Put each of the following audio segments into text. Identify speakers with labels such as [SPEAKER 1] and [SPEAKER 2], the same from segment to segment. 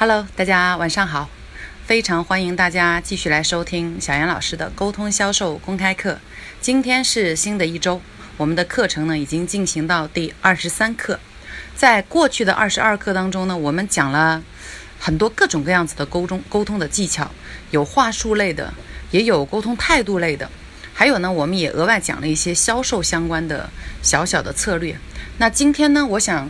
[SPEAKER 1] Hello，大家晚上好，非常欢迎大家继续来收听小杨老师的沟通销售公开课。今天是新的一周，我们的课程呢已经进行到第二十三课。在过去的二十二课当中呢，我们讲了很多各种各样子的沟通沟通的技巧，有话术类的，也有沟通态度类的，还有呢，我们也额外讲了一些销售相关的小小的策略。那今天呢，我想。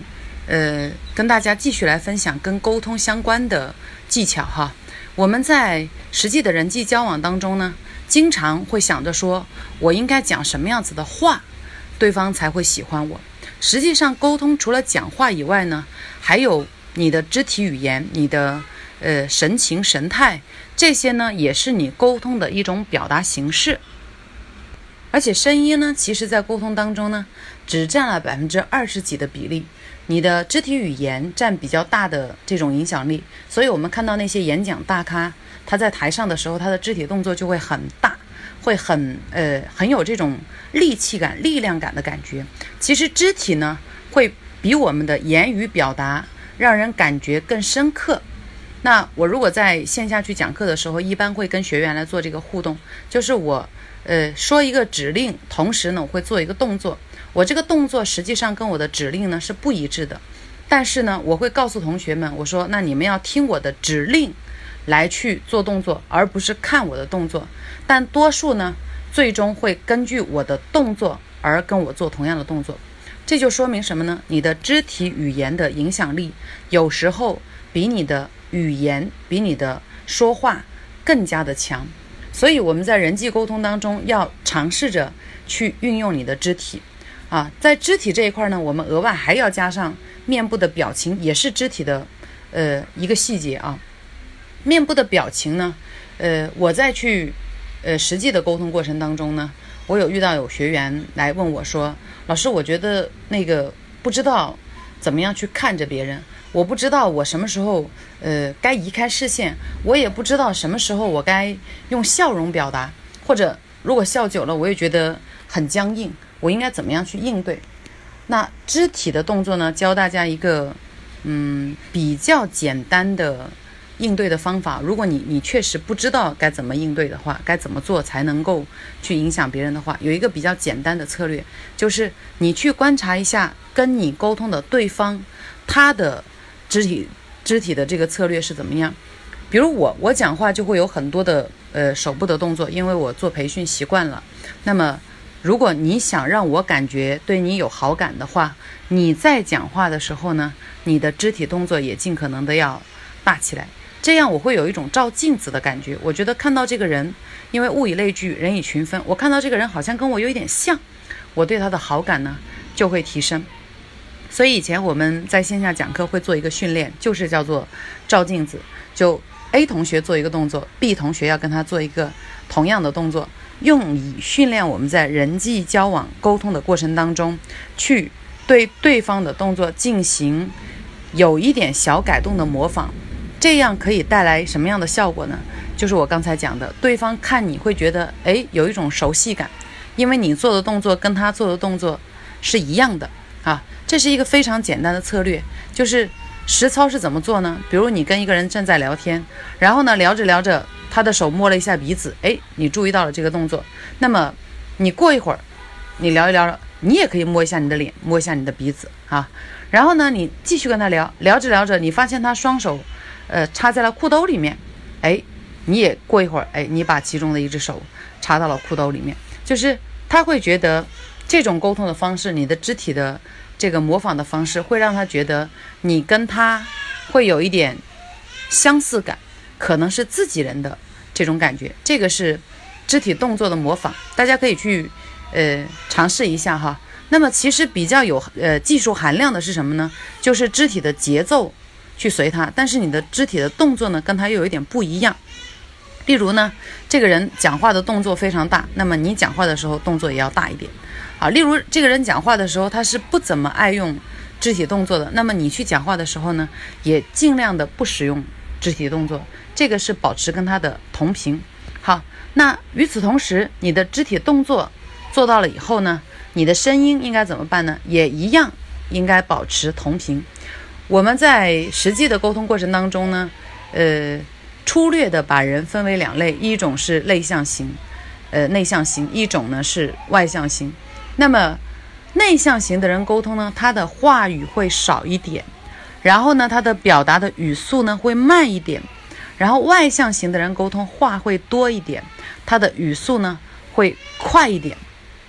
[SPEAKER 1] 呃，跟大家继续来分享跟沟通相关的技巧哈。我们在实际的人际交往当中呢，经常会想着说，我应该讲什么样子的话，对方才会喜欢我。实际上，沟通除了讲话以外呢，还有你的肢体语言、你的呃神情神态，这些呢，也是你沟通的一种表达形式。而且声音呢，其实在沟通当中呢，只占了百分之二十几的比例。你的肢体语言占比较大的这种影响力，所以我们看到那些演讲大咖，他在台上的时候，他的肢体动作就会很大，会很呃很有这种力气感、力量感的感觉。其实肢体呢，会比我们的言语表达让人感觉更深刻。那我如果在线下去讲课的时候，一般会跟学员来做这个互动，就是我呃说一个指令，同时呢我会做一个动作。我这个动作实际上跟我的指令呢是不一致的，但是呢，我会告诉同学们，我说那你们要听我的指令来去做动作，而不是看我的动作。但多数呢，最终会根据我的动作而跟我做同样的动作。这就说明什么呢？你的肢体语言的影响力有时候比你的语言、比你的说话更加的强。所以我们在人际沟通当中要尝试着去运用你的肢体。啊，在肢体这一块呢，我们额外还要加上面部的表情，也是肢体的，呃，一个细节啊。面部的表情呢，呃，我在去，呃，实际的沟通过程当中呢，我有遇到有学员来问我说，老师，我觉得那个不知道怎么样去看着别人，我不知道我什么时候，呃，该移开视线，我也不知道什么时候我该用笑容表达，或者如果笑久了，我也觉得很僵硬。我应该怎么样去应对？那肢体的动作呢？教大家一个，嗯，比较简单的应对的方法。如果你你确实不知道该怎么应对的话，该怎么做才能够去影响别人的话，有一个比较简单的策略，就是你去观察一下跟你沟通的对方，他的肢体肢体的这个策略是怎么样。比如我我讲话就会有很多的呃手部的动作，因为我做培训习惯了。那么如果你想让我感觉对你有好感的话，你在讲话的时候呢，你的肢体动作也尽可能的要大起来，这样我会有一种照镜子的感觉。我觉得看到这个人，因为物以类聚，人以群分，我看到这个人好像跟我有一点像，我对他的好感呢就会提升。所以以前我们在线下讲课会做一个训练，就是叫做照镜子，就 A 同学做一个动作，B 同学要跟他做一个同样的动作。用以训练我们在人际交往沟通的过程当中，去对对方的动作进行有一点小改动的模仿，这样可以带来什么样的效果呢？就是我刚才讲的，对方看你会觉得，哎，有一种熟悉感，因为你做的动作跟他做的动作是一样的啊。这是一个非常简单的策略，就是实操是怎么做呢？比如你跟一个人正在聊天，然后呢聊着聊着。他的手摸了一下鼻子，哎，你注意到了这个动作。那么，你过一会儿，你聊一聊，你也可以摸一下你的脸，摸一下你的鼻子啊。然后呢，你继续跟他聊，聊着聊着，你发现他双手，呃，插在了裤兜里面，哎，你也过一会儿，哎，你把其中的一只手插到了裤兜里面，就是他会觉得这种沟通的方式，你的肢体的这个模仿的方式，会让他觉得你跟他会有一点相似感。可能是自己人的这种感觉，这个是肢体动作的模仿，大家可以去呃尝试一下哈。那么其实比较有呃技术含量的是什么呢？就是肢体的节奏去随它，但是你的肢体的动作呢跟它又有一点不一样。例如呢，这个人讲话的动作非常大，那么你讲话的时候动作也要大一点啊。例如这个人讲话的时候他是不怎么爱用肢体动作的，那么你去讲话的时候呢，也尽量的不使用肢体动作。这个是保持跟他的同频。好，那与此同时，你的肢体动作做到了以后呢，你的声音应该怎么办呢？也一样应该保持同频。我们在实际的沟通过程当中呢，呃，粗略的把人分为两类，一种是内向型，呃，内向型；一种呢是外向型。那么内向型的人沟通呢，他的话语会少一点，然后呢，他的表达的语速呢会慢一点。然后外向型的人沟通话会多一点，他的语速呢会快一点。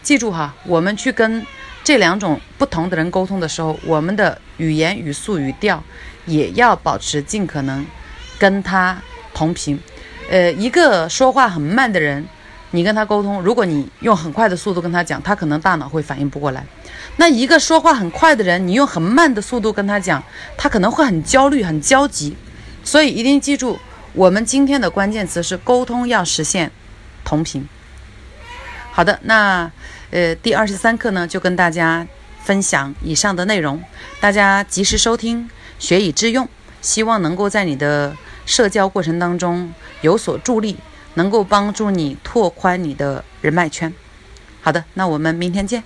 [SPEAKER 1] 记住哈，我们去跟这两种不同的人沟通的时候，我们的语言语速语调也要保持尽可能跟他同频。呃，一个说话很慢的人，你跟他沟通，如果你用很快的速度跟他讲，他可能大脑会反应不过来。那一个说话很快的人，你用很慢的速度跟他讲，他可能会很焦虑、很焦急。所以一定记住。我们今天的关键词是沟通要实现同频。好的，那呃第二十三课呢就跟大家分享以上的内容，大家及时收听，学以致用，希望能够在你的社交过程当中有所助力，能够帮助你拓宽你的人脉圈。好的，那我们明天见。